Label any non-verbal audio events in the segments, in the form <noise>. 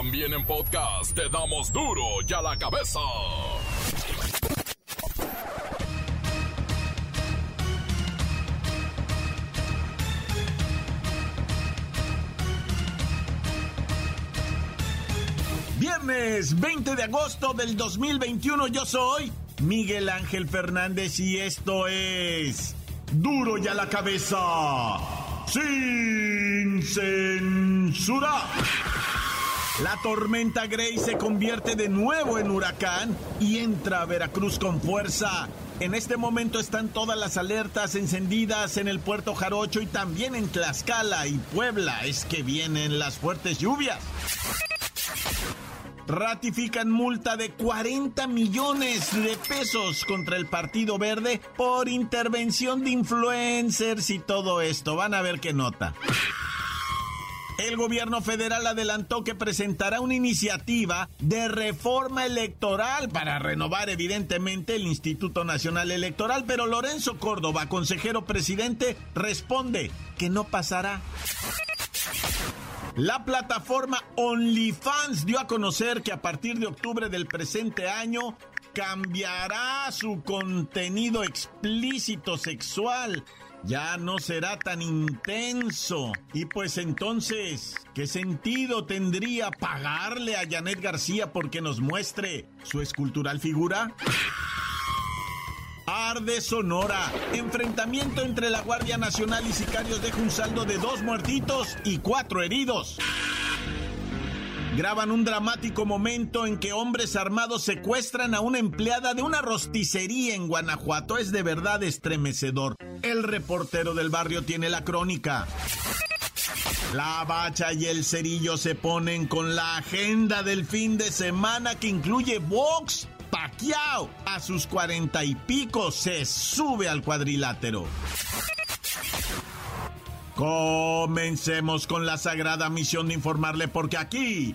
También en podcast te damos duro y a la cabeza. Viernes 20 de agosto del 2021 yo soy Miguel Ángel Fernández y esto es duro y a la cabeza sin censura. La tormenta Grey se convierte de nuevo en huracán y entra a Veracruz con fuerza. En este momento están todas las alertas encendidas en el puerto Jarocho y también en Tlaxcala y Puebla. Es que vienen las fuertes lluvias ratifican multa de 40 millones de pesos contra el Partido Verde por intervención de influencers y todo esto. Van a ver qué nota. El gobierno federal adelantó que presentará una iniciativa de reforma electoral para renovar evidentemente el Instituto Nacional Electoral, pero Lorenzo Córdoba, consejero presidente, responde que no pasará. La plataforma OnlyFans dio a conocer que a partir de octubre del presente año cambiará su contenido explícito sexual. Ya no será tan intenso. Y pues entonces, ¿qué sentido tendría pagarle a Janet García porque nos muestre su escultural figura? Arde Sonora. Enfrentamiento entre la Guardia Nacional y sicarios deja un saldo de dos muertitos y cuatro heridos. Graban un dramático momento en que hombres armados secuestran a una empleada de una rosticería en Guanajuato. Es de verdad estremecedor. El reportero del barrio tiene la crónica. La bacha y el cerillo se ponen con la agenda del fin de semana que incluye box Pacquiao a sus cuarenta y pico se sube al cuadrilátero. Comencemos con la sagrada misión de informarle porque aquí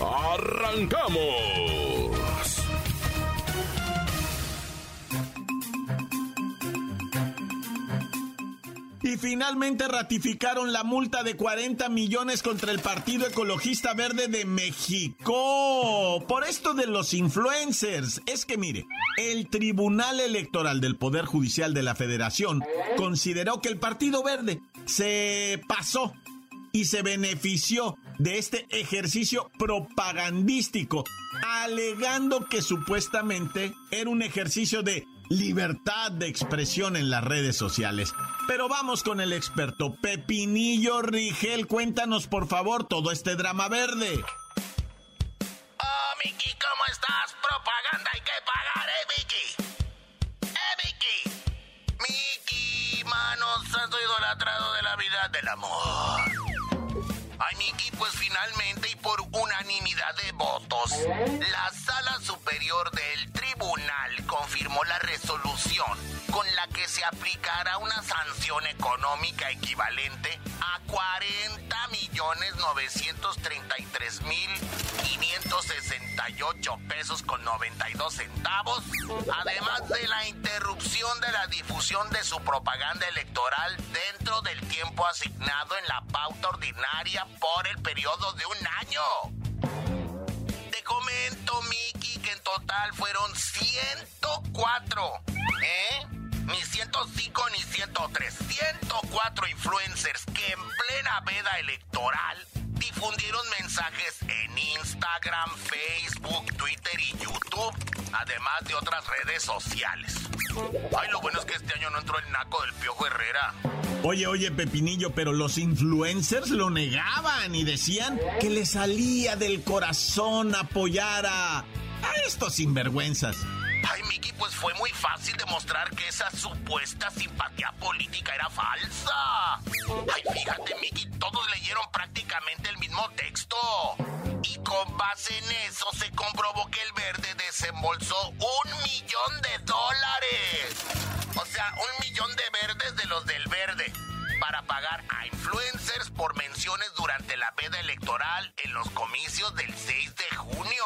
¡Arrancamos! Y finalmente ratificaron la multa de 40 millones contra el Partido Ecologista Verde de México. Por esto de los influencers. Es que mire, el Tribunal Electoral del Poder Judicial de la Federación consideró que el Partido Verde se pasó y se benefició de este ejercicio propagandístico, alegando que supuestamente era un ejercicio de libertad de expresión en las redes sociales. Pero vamos con el experto Pepinillo Rigel. Cuéntanos por favor todo este drama verde. Oh, Miki, ¿cómo estás? Propaganda hay que pagar, ¿eh, Miki? ¿Eh, Miki? Miki, mano santo idolatrado de la vida del amor. Ay, Miki, pues finalmente y por unanimidad de votos, la Sala Superior del Tribunal confirmó la resolución con la que se aplicará una sanción económica equivalente a 40 millones 933 mil 568 pesos con 92 centavos, además de la interrupción de la difusión de su propaganda electoral dentro del tiempo asignado en la pauta ordinaria por el periodo de un año. Te comento, Miki, que en total fueron 104, ¿eh? Ni 105 ni 103, 104 influencers que en plena veda electoral difundieron mensajes en Instagram, Facebook, Twitter y YouTube, además de otras redes sociales. Ay, lo bueno es que este año no entró el naco del Piojo Herrera. Oye, oye, Pepinillo, pero los influencers lo negaban y decían que le salía del corazón apoyar a, a estos sinvergüenzas. Ay, Miki, fue muy fácil demostrar que esa supuesta simpatía política era falsa. Ay, fíjate, Miki, todos leyeron prácticamente el mismo texto. Y con base en eso se comprobó que el verde desembolsó un millón de dólares. O sea, un millón de verdes de los del verde para pagar a influencers por menciones durante la veda electoral en los comicios del 6 de junio.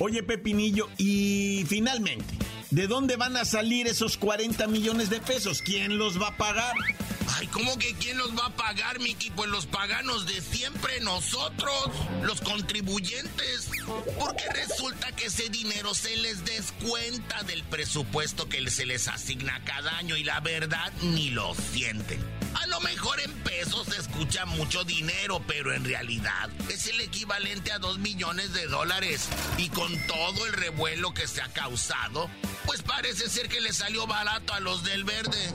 Oye, Pepinillo, y finalmente, ¿de dónde van a salir esos 40 millones de pesos? ¿Quién los va a pagar? Ay, ¿cómo que quién los va a pagar, Miki? Pues los paganos de siempre, nosotros, los contribuyentes. Porque resulta que ese dinero se les descuenta del presupuesto que se les asigna cada año y la verdad ni lo sienten. A lo mejor en pesos se escucha mucho dinero, pero en realidad es el equivalente a dos millones de dólares. Y con todo el revuelo que se ha causado, pues parece ser que le salió barato a los del verde.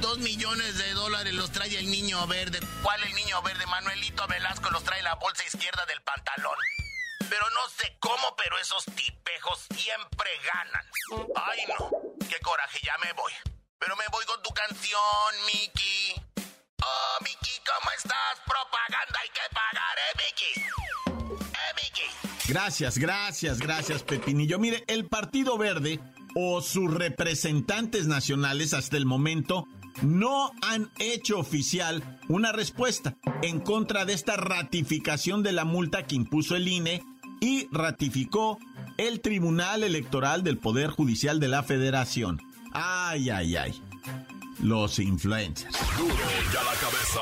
Dos millones de dólares los trae el niño verde. ¿Cuál el niño verde? Manuelito Velasco los trae la bolsa izquierda del pantalón. Pero no sé cómo, pero esos tipejos siempre ganan. Ay, no. Qué coraje, ya me voy. Pero me voy con tu canción, Mickey. Oh, Mickey, ¿cómo estás? Propaganda hay que pagar, ¿eh, Mickey? ¿Eh, Mickey? Gracias, gracias, gracias, Pepinillo. Mire, el Partido Verde o sus representantes nacionales hasta el momento no han hecho oficial una respuesta en contra de esta ratificación de la multa que impuso el INE y ratificó el Tribunal Electoral del Poder Judicial de la Federación. Ay, ay, ay. Los influencers. Duro ya la cabeza.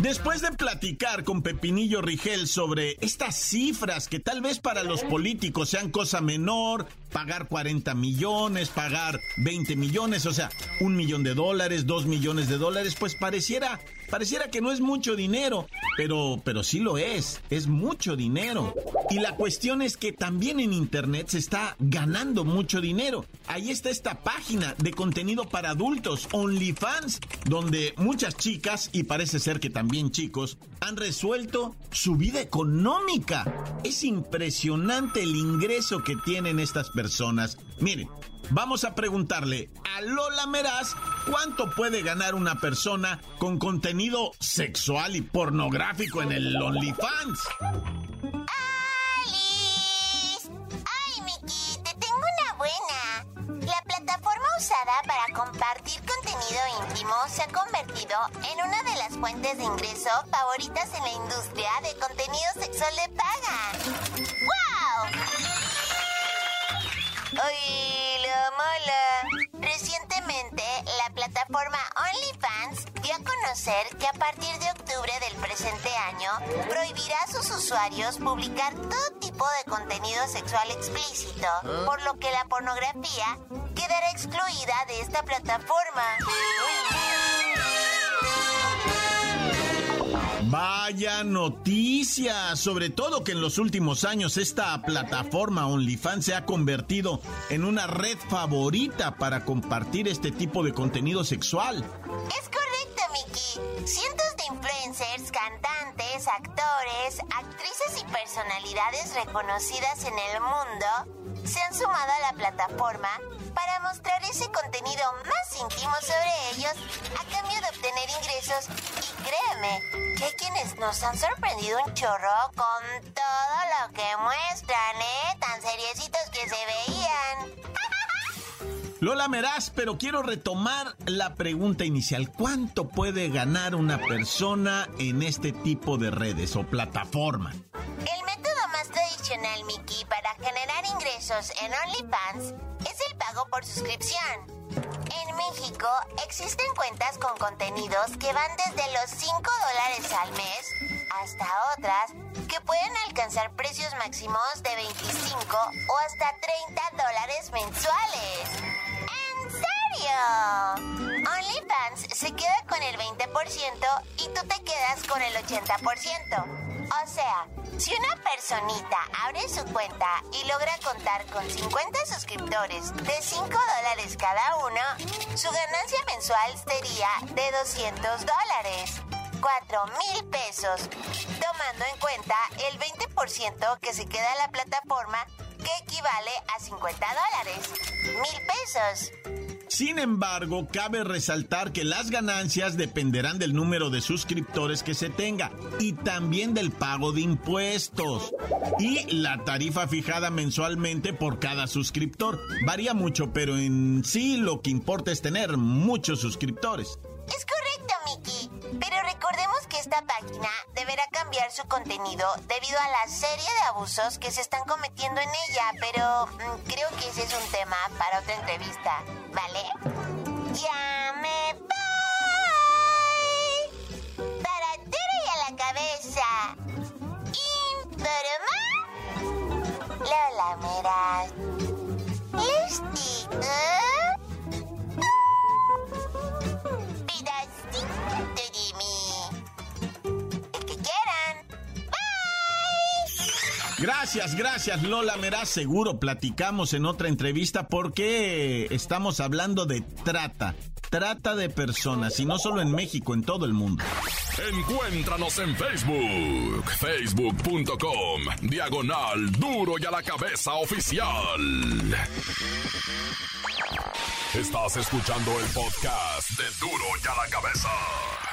Después de platicar con Pepinillo Rigel sobre estas cifras que tal vez para los políticos sean cosa menor, pagar 40 millones, pagar 20 millones, o sea, un millón de dólares, dos millones de dólares, pues pareciera, pareciera que no es mucho dinero, pero, pero sí lo es, es mucho dinero. Y la cuestión es que también en Internet se está ganando mucho dinero. Ahí está esta página de contenido para adultos, OnlyFans, donde muchas chicas, y parece ser que también chicos, han resuelto su vida económica. Es impresionante el ingreso que tienen estas personas Miren, vamos a preguntarle a Lola Meraz cuánto puede ganar una persona con contenido sexual y pornográfico en el OnlyFans. ¡Alice! ¡Ay, Miki! Te tengo una buena. La plataforma usada para compartir contenido íntimo se ha convertido en una de las fuentes de ingreso favoritas en la industria de contenido sexual de paga. ¡Ay, la mala! Recientemente, la plataforma OnlyFans dio a conocer que a partir de octubre del presente año prohibirá a sus usuarios publicar todo tipo de contenido sexual explícito, por lo que la pornografía quedará excluida de esta plataforma. Vaya noticia, sobre todo que en los últimos años esta plataforma OnlyFans se ha convertido en una red favorita para compartir este tipo de contenido sexual. Es correcto, Miki. Cientos de influencers, cantantes, actores, actrices y personalidades reconocidas en el mundo se han sumado a la plataforma para mostrar ese contenido más íntimo sobre ellos a cambio de obtener ingresos. Y créeme, que quienes nos han sorprendido un chorro con todo lo que muestran, ¿eh? Tan seriecitos que se veían. Lola Meraz, pero quiero retomar la pregunta inicial. ¿Cuánto puede ganar una persona en este tipo de redes o plataforma? El método más tradicional, Mickey, para generar ingresos en OnlyFans es el pago por suscripción. En México existen cuentas con contenidos que van desde los 5 dólares al mes hasta otras que pueden alcanzar precios máximos de 25 o hasta 30 dólares mensuales. ¿En serio? OnlyFans se queda con el 20% y tú te quedas con el 80%. O sea, si una personita abre su cuenta y logra contar con 50 suscriptores de 5 dólares cada uno, su ganancia mensual sería de 200 dólares. 4 mil pesos, tomando en cuenta el 20% que se queda en la plataforma, que equivale a 50 dólares. Mil pesos. Sin embargo, cabe resaltar que las ganancias dependerán del número de suscriptores que se tenga y también del pago de impuestos. Y la tarifa fijada mensualmente por cada suscriptor varía mucho, pero en sí lo que importa es tener muchos suscriptores. Es esta página deberá cambiar su contenido debido a la serie de abusos que se están cometiendo en ella, pero mm, creo que ese es un tema para otra entrevista, ¿vale? Ya me voy. Para tiro a la cabeza. Informa. Lola Meras. Listo. Gracias, gracias Lola Merá. Seguro platicamos en otra entrevista porque estamos hablando de trata. Trata de personas y no solo en México, en todo el mundo. Encuéntranos en Facebook, facebook.com, diagonal duro y a la cabeza oficial. Estás escuchando el podcast de duro y a la cabeza.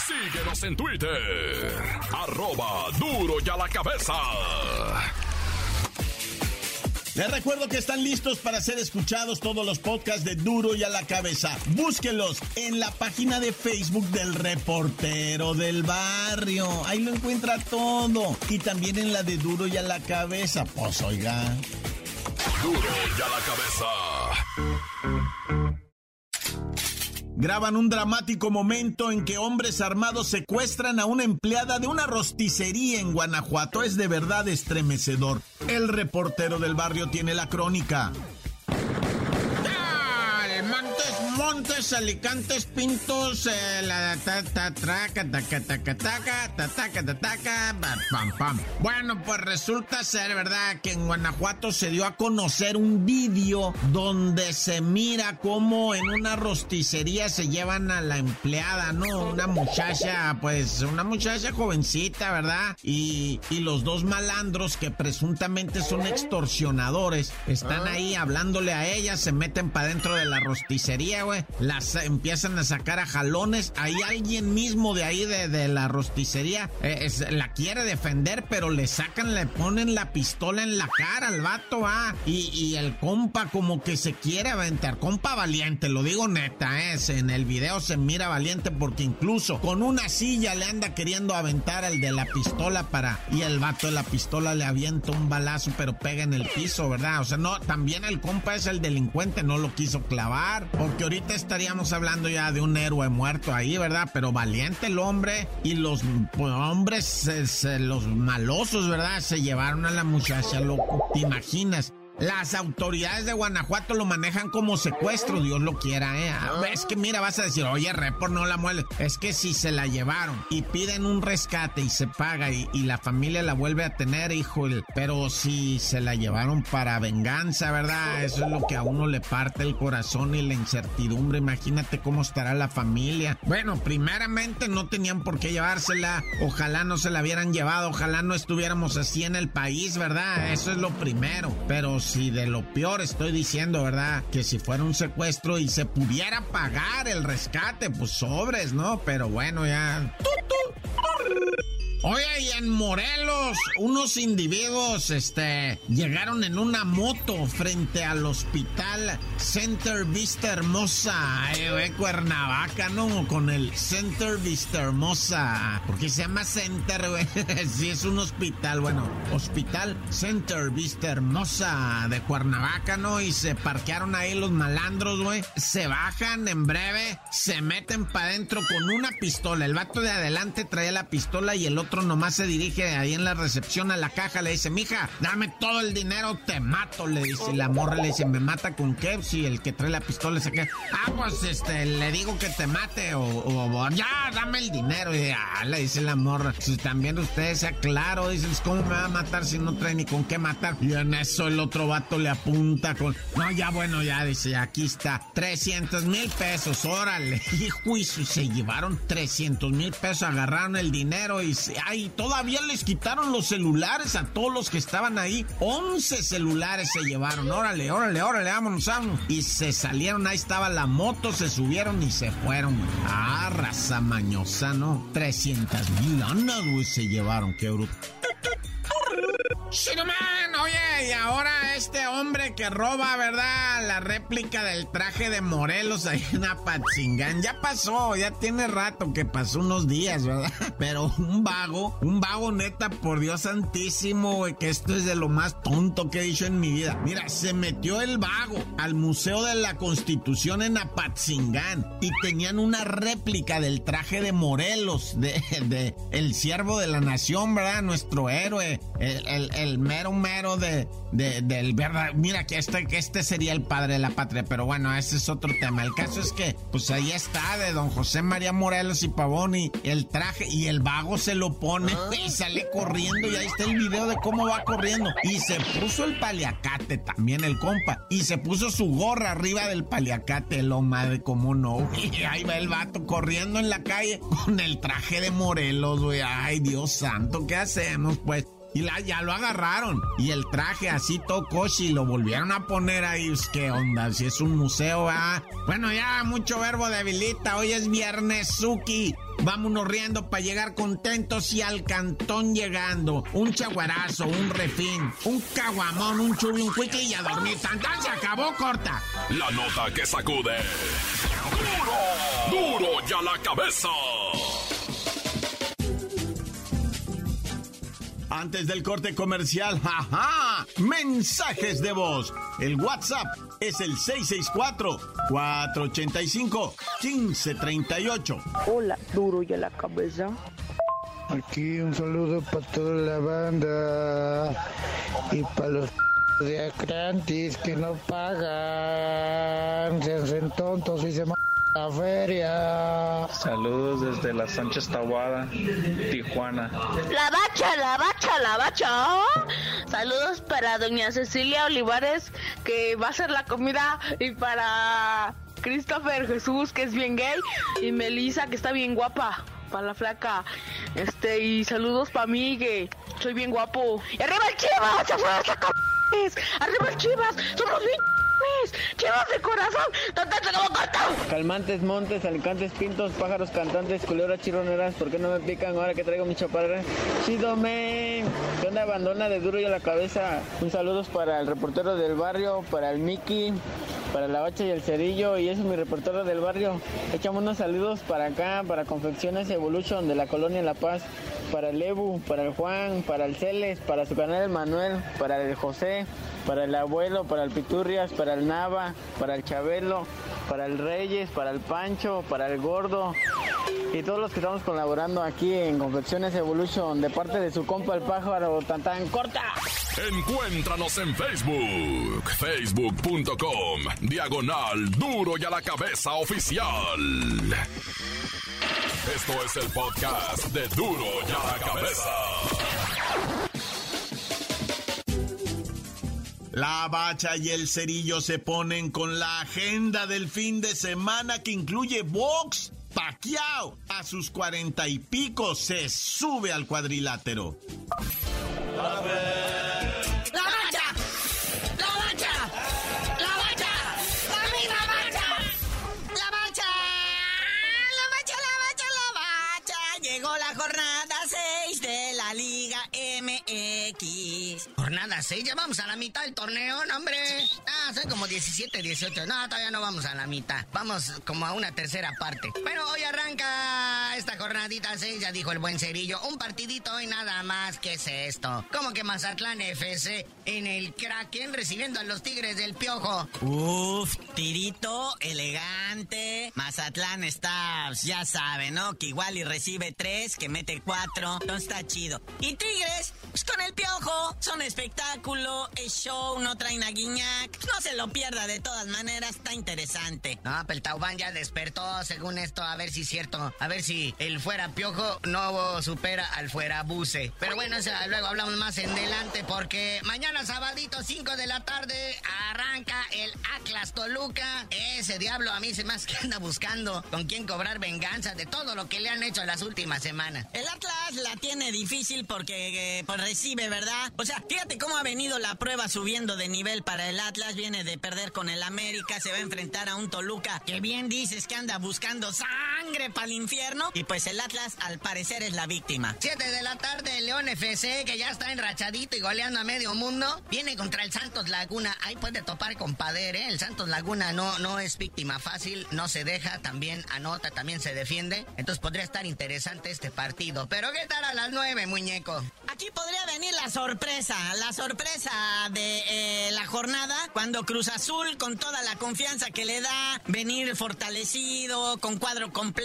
Síguenos en Twitter, arroba duro y a la cabeza. Les recuerdo que están listos para ser escuchados todos los podcasts de Duro y a la cabeza. Búsquenlos en la página de Facebook del reportero del barrio. Ahí lo encuentra todo. Y también en la de Duro y a la cabeza. Pues oiga. Duro y a la cabeza graban un dramático momento en que hombres armados secuestran a una empleada de una rosticería en Guanajuato. Es de verdad estremecedor. El reportero del barrio tiene la crónica. Montes, Alicantes, Pintos, eh, la ta ta traca, taca taca taca, ta taca ta taca, pam pam. Bueno, pues resulta ser, ¿verdad?, que en Guanajuato se dio a conocer un vídeo donde se mira cómo en una rosticería se llevan a la empleada, ¿no? Una muchacha, pues, una muchacha jovencita, ¿verdad? Y, y los dos malandros que presuntamente son extorsionadores están ahí hablándole a ella, se meten para dentro de la rosticería, güey las empiezan a sacar a jalones. Hay alguien mismo de ahí, de, la rosticería, eh, la quiere defender, pero le sacan, le ponen la pistola en la cara al vato, ah. Y, el compa como que se quiere aventar. Compa valiente, lo digo neta, es. En el video se mira valiente porque incluso con una silla le anda queriendo aventar al de la pistola para. Y el vato de la pistola le avienta un balazo, pero pega en el piso, ¿verdad? O sea, no, también el compa es el delincuente, no lo quiso clavar. Porque ahorita estaríamos hablando ya de un héroe muerto ahí, ¿verdad? Pero valiente el hombre y los pues, hombres, los malosos, ¿verdad? Se llevaron a la muchacha, loco. ¿Te imaginas? Las autoridades de Guanajuato lo manejan como secuestro, Dios lo quiera, ¿eh? Ah, es que mira, vas a decir, oye, repor, no la muele. Es que si se la llevaron y piden un rescate y se paga y, la familia la vuelve a tener, hijo, pero si se la llevaron para venganza, ¿verdad? Eso es lo que a uno le parte el corazón y la incertidumbre. Imagínate cómo estará la familia. Bueno, primeramente no tenían por qué llevársela. Ojalá no se la hubieran llevado, ojalá no estuviéramos así en el país, ¿verdad? Eso es lo primero. Pero si de lo peor estoy diciendo, ¿verdad? Que si fuera un secuestro y se pudiera pagar el rescate, pues sobres, ¿no? Pero bueno, ya... Oye, y en Morelos, unos individuos, este, llegaron en una moto frente al hospital Center Vista Hermosa, eh, Cuernavaca, ¿no? Con el Center Vista Hermosa, porque se llama Center, güey. <laughs> sí, es un hospital, bueno, Hospital Center Vista Hermosa de Cuernavaca, ¿no? Y se parquearon ahí los malandros, güey. Se bajan en breve, se meten para adentro con una pistola. El vato de adelante traía la pistola y el otro otro nomás se dirige ahí en la recepción a la caja, le dice, mija, dame todo el dinero, te mato, le dice. la morra le dice, ¿me mata con qué? Si el que trae la pistola se queda, ah, pues este, le digo que te mate o, ya, dame el dinero. Y ah, le dice la morra, si también usted sea claro, dice, ¿cómo me va a matar si no trae ni con qué matar? Y en eso el otro vato le apunta con, no, ya bueno, ya, dice, aquí está, 300 mil pesos, órale. <laughs> Y juicio, se llevaron 300 mil pesos, agarraron el dinero y ay, todavía les quitaron los celulares a todos los que estaban ahí. 11 celulares se llevaron. Órale, órale, órale, vámonos, vámonos. Y se salieron, ahí estaba la moto, se subieron y se fueron. Ah, raza mañosa, ¿no? 300 mil anas, güey, se llevaron, qué bruto. Shinoman, oye, y ahora este hombre que roba, ¿verdad? La réplica del traje de Morelos ahí en Apatzingán. Ya pasó, ya tiene rato que pasó unos días, ¿verdad? <laughs> Pero un vago, un vago neta, por Dios santísimo, que esto es de lo más tonto que he dicho en mi vida. Mira, se metió el vago al Museo de la Constitución en Apatzingán y tenían una réplica del traje de Morelos, de, de el siervo de la nación, ¿verdad? Nuestro héroe, el mero mero de, del verdad. Mira que este, que este sería el padre de la patria, pero bueno, ese es otro tema. El caso es que, pues ahí está, de don José María Morelos y Pavón, y el traje, y el vago se lo pone ah. y sale corriendo, y ahí está el video de cómo va corriendo. Y se puso el paliacate también, el compa, y se puso su gorra arriba del paliacate, lo madre, cómo no. Y <laughs> ahí va el vato corriendo en la calle con el traje de Morelos, güey. Ay, Dios santo, ¿qué hacemos, pues? Y la, ya lo agarraron. Y el traje así y lo volvieron a poner ahí. Pues, ¿Qué onda? Si es un museo, ¿ah? Bueno, ya mucho verbo debilita. Hoy es viernes, Suki. Vámonos riendo para llegar contentos y al cantón llegando. Un chaguarazo, un refín, un caguamón, un chubi, un cuique y a dormir. ¡Tantán se acabó, corta! La nota que sacude. ¡Duro! ¡Duro ya la cabeza! Antes del corte comercial, <laughs> jaja, mensajes de voz. El WhatsApp es el 664-485-1538. Hola, duro y a la cabeza. Aquí un saludo para toda la banda y para los de Acrantis que no pagan, se hacen tontos y se la feria. Saludos desde la Sánchez Tahuada, Tijuana. La bacha, la bacha, la bacha. Saludos para doña Cecilia Olivares, que va a hacer la comida, y para Christopher Jesús, que es bien gay, y Melissa, que está bien guapa. Para la flaca. Este, y saludos para mí, que soy bien guapo. ¡Y arriba el Chivas! ¡Arriba el Chivas! ¡Somos bien Como Calmantes, montes, alicantes, pintos, pájaros cantantes, culebras chironeras, ¿por qué no me pican ahora que traigo mi chaparra? Chido, men. ¿Qué abandona de duro y a la cabeza? Un saludo para el reportero del barrio, para el Mickey, para la bacha y el cerillo, y eso es mi reportero del barrio. Echamos unos saludos para acá, para Confecciones Evolution de la colonia La Paz, para el Ebu, para el Juan, para el Celes, para su canal el Manuel, para el José, para el abuelo, para el Piturrias, para el Nava, para el Chabelo, para el Reyes, para el Pancho, para el Gordo y todos los que estamos colaborando aquí en Confecciones Evolution de parte de su compa el pájaro Tantán Corta. Encuéntranos en Facebook, facebook.com, diagonal duro y a la cabeza oficial. Esto es el podcast de duro y a la cabeza. La bacha y el cerillo se ponen con la agenda del fin de semana que incluye box. Paquiao a sus cuarenta y pico se sube al cuadrilátero. 6, ya vamos a la mitad del torneo, ¿no, hombre? Ah, son como 17, 18. No, todavía no vamos a la mitad. Vamos como a una tercera parte. Pero hoy arranca esta jornadita 6, ya dijo el buen cerillo. Un partidito hoy nada más. ¿Qué es esto? Como que Mazatlán FC en el Kraken recibiendo a los Tigres del Piojo. Uf, tirito, elegante. Mazatlán está, ya sabe, ¿no? Que igual y recibe tres, que mete cuatro. Entonces está chido. Y Tigres, pues con el Piojo. Son espectáculo, es show, no traen a Guiñac. No se lo pierda de todas maneras, está interesante. No, pero el Taubán ya despertó, según esto, a ver si es cierto. A ver si el fuera piojo no supera al fuera buce. Pero bueno, luego hablamos más en delante porque mañana sabadito, 5 de la tarde, arranca el Atlas Toluca. Ese diablo a mí se más que anda buscando con quién cobrar venganza de todo lo que le han hecho las últimas semanas. El Atlas la tiene difícil porque eh, pues recibe, ¿verdad? O sea, fíjate cómo ha venido la prueba subiendo de nivel para el Atlas. Viene de perder con el América, se va a enfrentar a un Toluca que bien dices que anda buscando sangre para el infierno. Y pues el Atlas al parecer es la víctima. 7 de la tarde, León FC, que ya está enrachadito y goleando a medio mundo, viene contra el Santos Laguna. Ahí puede topar con Pader, ¿eh? El Santos Laguna no, no es víctima fácil, no se deja, también anota, también se defiende. Entonces podría estar interesante este partido. Pero ¿qué tal a las 9, muñeco? Aquí podría venir la sorpresa, la sorpresa de eh, la jornada, cuando Cruz Azul, con toda la confianza que le da, venir fortalecido, con cuadro completo,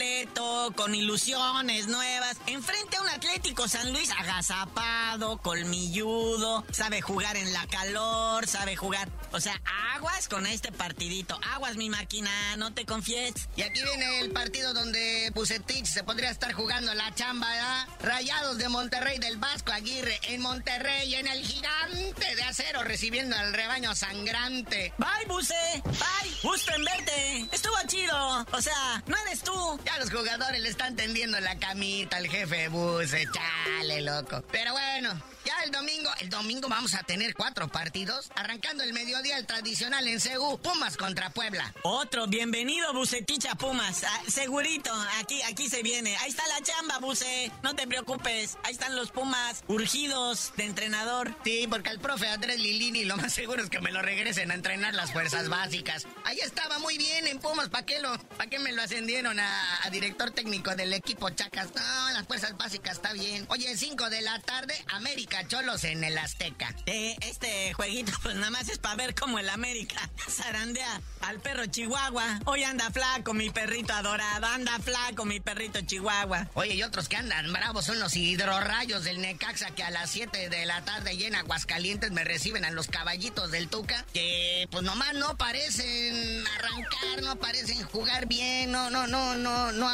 con ilusiones nuevas, enfrente a un Atlético San Luis agazapado, colmilludo, sabe jugar en la calor, sabe jugar, o sea, aguas con este partidito, aguas mi máquina, no te confíes. Y aquí viene el partido donde Pusetich se podría estar jugando la chamba, ¿verdad? Rayados de Monterrey del Vasco Aguirre en Monterrey, en el gigante de acero, recibiendo al rebaño sangrante. Bye, Buse, bye, gusto en verte, estuvo chido, o sea, no eres tú. Ya los jugadores le están tendiendo la camita al jefe Buse, chale, loco. Pero bueno, ya el domingo, el domingo vamos a tener cuatro partidos, arrancando el mediodía el tradicional en Cegu, Pumas contra Puebla. Otro, bienvenido Buceticha Pumas, ah, segurito, aquí, aquí se viene. Ahí está la chamba, Buce, no te preocupes, ahí están los Pumas, urgidos de entrenador. Sí, porque al profe Andrés Lilini lo más seguro es que me lo regresen a entrenar las fuerzas básicas. Ahí estaba muy bien en Pumas, ¿para qué, lo, pa qué me lo ascendieron a, a, director técnico del equipo Chacas? No, las fuerzas básicas está bien. Oye, 5 de la tarde, América Cholos en el Azteca. Eh, este jueguito <laughs> pues nada más es para ver cómo el América <laughs> zarandea al perro Chihuahua. Hoy anda flaco mi perrito adorado, anda flaco mi perrito Chihuahua. Oye, y otros que andan bravos son los hidrorrayos del Necaxa que a las 7 de la tarde llena Aguascalientes me reciben a los caballitos del Tuca que pues nomás no parecen arrancar, no parecen jugar bien, no, no, no, no, no,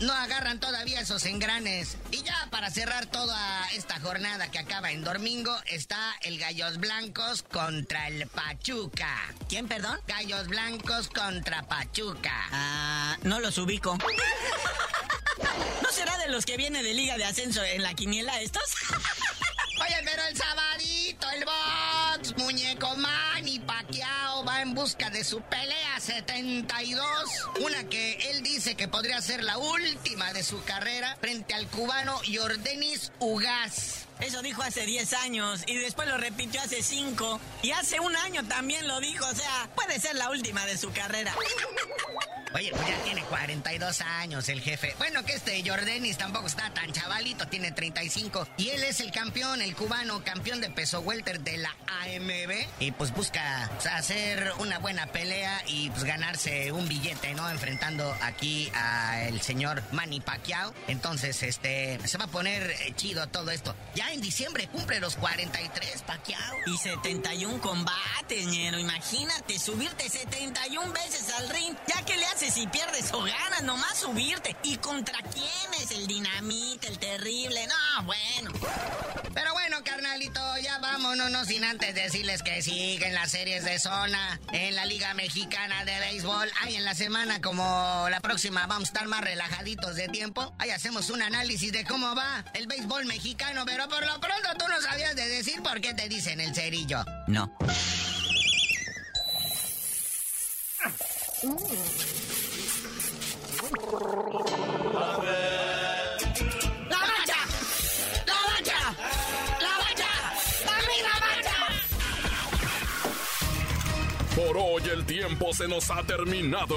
no agarran todavía esos engranes. Y ya para cerrar toda esta jornada que acaba en domingo está el Gallos Blancos contra el Pachuca. ¿Quién, perdón? Gallos Blancos contra Pachuca. Ah, no los ubico. <laughs> ¿No será de los que viene de Liga de Ascenso en la quiniela estos? <laughs> Oye, pero el sabadito, el box, muñeco Manny Pacquiao va en busca de su pelea 72. Una que él dice que podría ser la última de su carrera frente al cubano Jordanis Ugaz. Eso dijo hace 10 años y después lo repitió hace 5 y hace un año también lo dijo, o sea, puede ser la última de su carrera. Oye, pues ya tiene 42 años el jefe. Bueno, que este Jordanis tampoco está tan chavalito, tiene 35. Y él es el campeón, el cubano, campeón de peso welter de la AMB. Y pues busca hacer una buena pelea y pues ganarse un billete, ¿no? Enfrentando aquí al señor Manny Pacquiao. Entonces, este, se va a poner eh, chido todo esto. En diciembre cumple los 43, Pacquiao. Y 71 combates, ñero. Imagínate, subirte 71 veces al ring. Ya que le hace si pierdes o ganas, nomás subirte. ¿Y contra quién es el dinamita, el terrible? No, bueno. Pero bueno, carnalito, ya vámonos, no sin antes decirles que siguen las series de zona en la Liga Mexicana de Béisbol. Ahí en la semana, como la próxima, vamos a estar más relajaditos de tiempo. Ahí hacemos un análisis de cómo va el béisbol mexicano, pero por lo pronto tú no sabías de decir por qué te dicen el cerillo. No. ¡La bacha! ¡La bacha! ¡La bacha! ¡La bacha! Por hoy el tiempo se nos ha terminado.